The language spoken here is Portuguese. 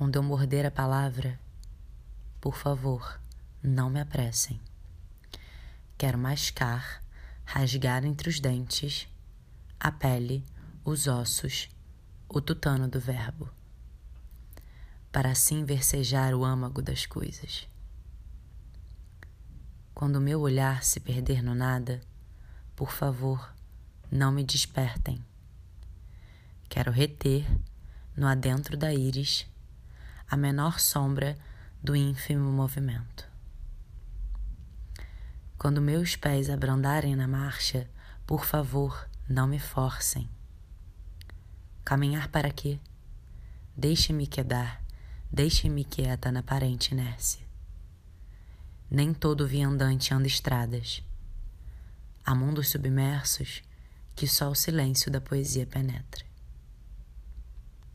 Quando eu morder a palavra, por favor, não me apressem. Quero mascar, rasgar entre os dentes a pele, os ossos, o tutano do verbo, para assim versejar o âmago das coisas. Quando o meu olhar se perder no nada, por favor, não me despertem. Quero reter, no adentro da íris, a menor sombra do ínfimo movimento. Quando meus pés abrandarem na marcha, por favor, não me forcem. Caminhar para quê? Deixe-me quedar, deixe-me quieta na aparente inércia. Nem todo viandante anda estradas. Há mundos submersos que só o silêncio da poesia penetra.